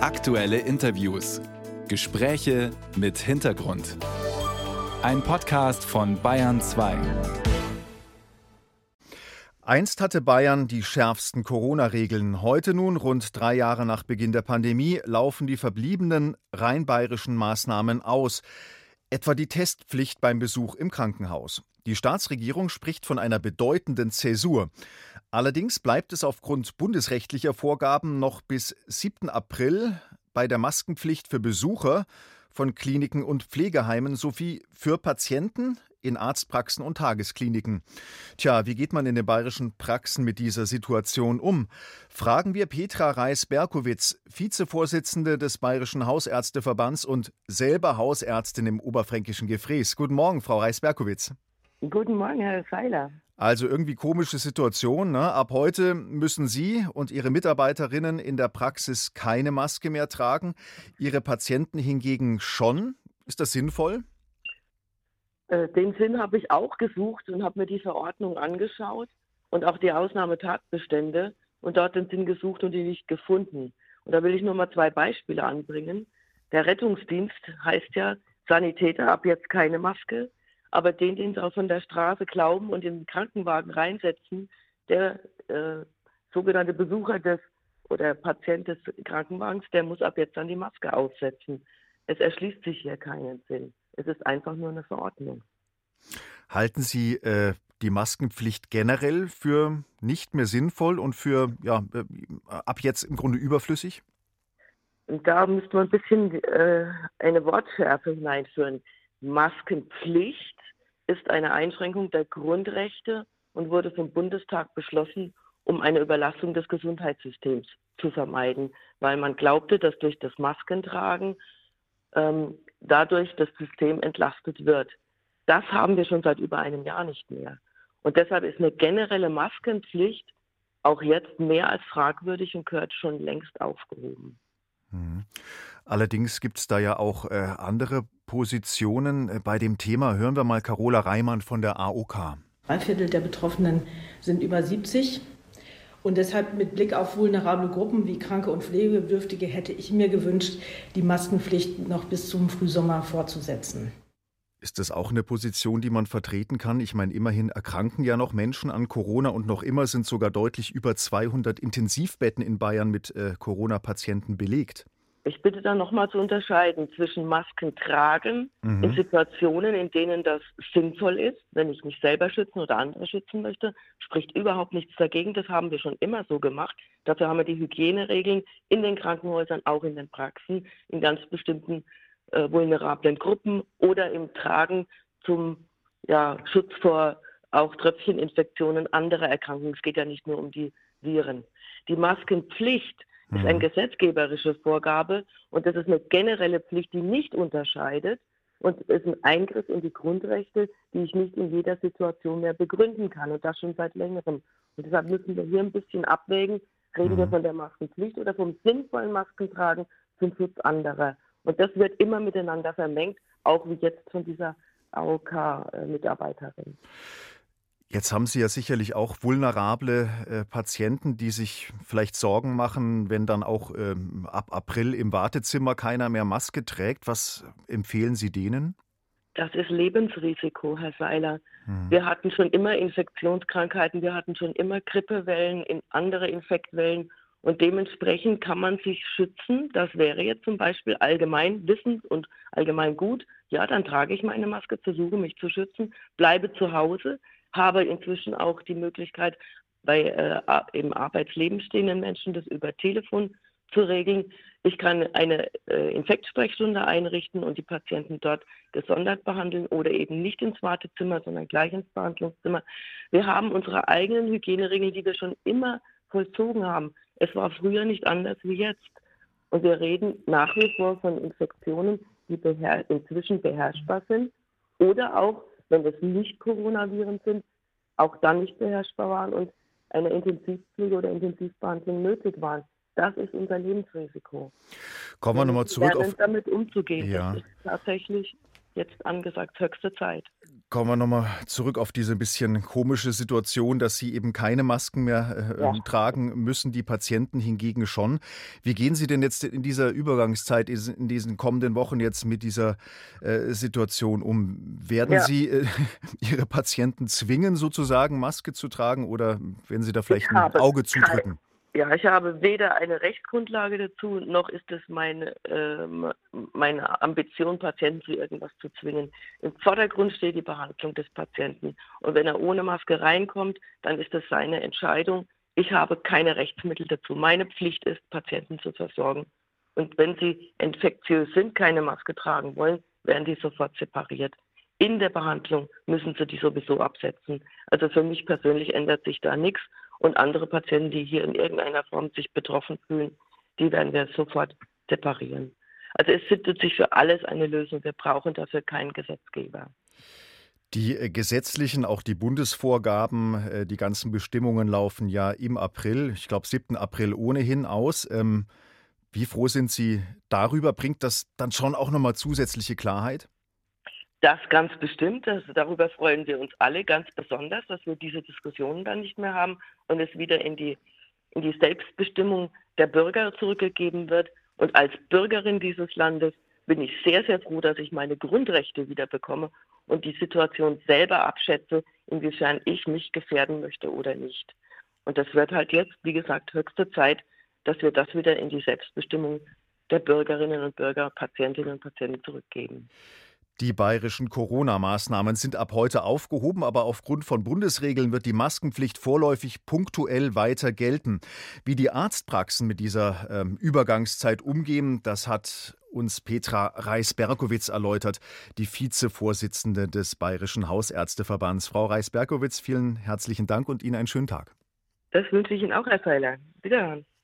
Aktuelle Interviews. Gespräche mit Hintergrund. Ein Podcast von Bayern 2. Einst hatte Bayern die schärfsten Corona-Regeln. Heute nun, rund drei Jahre nach Beginn der Pandemie, laufen die verbliebenen rein bayerischen Maßnahmen aus. Etwa die Testpflicht beim Besuch im Krankenhaus. Die Staatsregierung spricht von einer bedeutenden Zäsur. Allerdings bleibt es aufgrund bundesrechtlicher Vorgaben noch bis 7. April bei der Maskenpflicht für Besucher von Kliniken und Pflegeheimen sowie für Patienten in Arztpraxen und Tageskliniken. Tja, wie geht man in den bayerischen Praxen mit dieser Situation um? Fragen wir Petra Reis-Berkowitz, Vizevorsitzende des Bayerischen Hausärzteverbands und selber Hausärztin im oberfränkischen Gefräß. Guten Morgen, Frau Reis-Berkowitz. Guten Morgen, Herr Seiler. Also irgendwie komische Situation. Ne? Ab heute müssen Sie und Ihre Mitarbeiterinnen in der Praxis keine Maske mehr tragen, Ihre Patienten hingegen schon. Ist das sinnvoll? Äh, den Sinn habe ich auch gesucht und habe mir die Verordnung angeschaut und auch die Ausnahmetatbestände und dort den Sinn gesucht und die nicht gefunden. Und da will ich nur mal zwei Beispiele anbringen. Der Rettungsdienst heißt ja Sanitäter, ab jetzt keine Maske. Aber den, den sie auch von der Straße glauben und in den Krankenwagen reinsetzen, der äh, sogenannte Besucher des oder Patient des Krankenwagens, der muss ab jetzt dann die Maske aufsetzen. Es erschließt sich hier keinen Sinn. Es ist einfach nur eine Verordnung. Halten Sie äh, die Maskenpflicht generell für nicht mehr sinnvoll und für ja, äh, ab jetzt im Grunde überflüssig? Da müsste man ein bisschen äh, eine Wortschärfe hineinführen. Maskenpflicht ist eine Einschränkung der Grundrechte und wurde vom Bundestag beschlossen, um eine Überlastung des Gesundheitssystems zu vermeiden, weil man glaubte, dass durch das Maskentragen ähm, dadurch das System entlastet wird. Das haben wir schon seit über einem Jahr nicht mehr. Und deshalb ist eine generelle Maskenpflicht auch jetzt mehr als fragwürdig und gehört schon längst aufgehoben. Allerdings gibt es da ja auch äh, andere Positionen. Äh, bei dem Thema hören wir mal Carola Reimann von der AOK. Drei Viertel der Betroffenen sind über 70. Und deshalb mit Blick auf vulnerable Gruppen wie Kranke und Pflegebedürftige hätte ich mir gewünscht, die Maskenpflicht noch bis zum Frühsommer fortzusetzen. Ist das auch eine Position, die man vertreten kann? Ich meine, immerhin erkranken ja noch Menschen an Corona und noch immer sind sogar deutlich über 200 Intensivbetten in Bayern mit äh, Corona-Patienten belegt. Ich bitte da nochmal zu unterscheiden zwischen Masken tragen mhm. in Situationen, in denen das sinnvoll ist, wenn ich mich selber schützen oder andere schützen möchte, spricht überhaupt nichts dagegen. Das haben wir schon immer so gemacht. Dafür haben wir die Hygieneregeln in den Krankenhäusern, auch in den Praxen, in ganz bestimmten äh, vulnerablen Gruppen oder im Tragen zum ja, Schutz vor auch Tröpfcheninfektionen anderer Erkrankungen. Es geht ja nicht nur um die Viren. Die Maskenpflicht ist eine mhm. gesetzgeberische Vorgabe und das ist eine generelle Pflicht, die nicht unterscheidet und ist ein Eingriff in die Grundrechte, die ich nicht in jeder Situation mehr begründen kann und das schon seit längerem. Und deshalb müssen wir hier ein bisschen abwägen, reden mhm. wir von der Maskenpflicht oder vom sinnvollen Maskentragen zum Schutz anderer. Und das wird immer miteinander vermengt, auch wie jetzt von dieser AOK-Mitarbeiterin. Jetzt haben Sie ja sicherlich auch vulnerable äh, Patienten, die sich vielleicht Sorgen machen, wenn dann auch ähm, ab April im Wartezimmer keiner mehr Maske trägt. Was empfehlen Sie denen? Das ist Lebensrisiko, Herr Seiler. Hm. Wir hatten schon immer Infektionskrankheiten, wir hatten schon immer Grippewellen, in andere Infektwellen und dementsprechend kann man sich schützen. Das wäre jetzt zum Beispiel allgemein wissend und allgemein gut. Ja, dann trage ich meine Maske, versuche mich zu schützen, bleibe zu Hause habe inzwischen auch die Möglichkeit, bei äh, im Arbeitsleben stehenden Menschen das über Telefon zu regeln. Ich kann eine äh, Infektsprechstunde einrichten und die Patienten dort gesondert behandeln oder eben nicht ins Wartezimmer, sondern gleich ins Behandlungszimmer. Wir haben unsere eigenen Hygieneregeln, die wir schon immer vollzogen haben. Es war früher nicht anders wie jetzt. Und wir reden nach wie vor von Infektionen, die beher inzwischen beherrschbar sind oder auch wenn das nicht Coronaviren sind, auch dann nicht beherrschbar waren und eine Intensivpflege oder Intensivbehandlung nötig waren. Das ist unser Lebensrisiko. Kommen wir nochmal zurück auf damit umzugehen. Ja. Das ist tatsächlich jetzt angesagt höchste Zeit. Kommen wir nochmal zurück auf diese ein bisschen komische Situation, dass Sie eben keine Masken mehr äh, ja. tragen müssen, die Patienten hingegen schon. Wie gehen Sie denn jetzt in dieser Übergangszeit, in diesen kommenden Wochen jetzt mit dieser äh, Situation um? Werden ja. Sie äh, Ihre Patienten zwingen, sozusagen Maske zu tragen oder werden Sie da vielleicht ein Auge zudrücken? Ja, ich habe weder eine Rechtsgrundlage dazu, noch ist es meine, äh, meine Ambition, Patienten zu irgendwas zu zwingen. Im Vordergrund steht die Behandlung des Patienten. Und wenn er ohne Maske reinkommt, dann ist das seine Entscheidung. Ich habe keine Rechtsmittel dazu. Meine Pflicht ist, Patienten zu versorgen. Und wenn sie infektiös sind, keine Maske tragen wollen, werden die sofort separiert. In der Behandlung müssen sie die sowieso absetzen. Also für mich persönlich ändert sich da nichts. Und andere Patienten, die hier in irgendeiner Form sich betroffen fühlen, die werden wir sofort separieren. Also es findet sich für alles eine Lösung. Wir brauchen dafür keinen Gesetzgeber. Die äh, gesetzlichen, auch die Bundesvorgaben, äh, die ganzen Bestimmungen laufen ja im April, ich glaube 7. April ohnehin aus. Ähm, wie froh sind Sie darüber? Bringt das dann schon auch nochmal zusätzliche Klarheit? Das ganz bestimmt. Also darüber freuen wir uns alle ganz besonders, dass wir diese Diskussionen dann nicht mehr haben und es wieder in die, in die Selbstbestimmung der Bürger zurückgegeben wird. Und als Bürgerin dieses Landes bin ich sehr, sehr froh, dass ich meine Grundrechte wieder bekomme und die Situation selber abschätze, inwiefern ich mich gefährden möchte oder nicht. Und das wird halt jetzt, wie gesagt, höchste Zeit, dass wir das wieder in die Selbstbestimmung der Bürgerinnen und Bürger, Patientinnen und Patienten zurückgeben. Die bayerischen Corona-Maßnahmen sind ab heute aufgehoben, aber aufgrund von Bundesregeln wird die Maskenpflicht vorläufig punktuell weiter gelten. Wie die Arztpraxen mit dieser ähm, Übergangszeit umgehen, das hat uns Petra Reis-Berkowitz erläutert, die Vizevorsitzende des Bayerischen Hausärzteverbands. Frau Reis-Berkowitz, vielen herzlichen Dank und Ihnen einen schönen Tag. Das wünsche ich Ihnen auch, Herr Seiler. Wiederhören.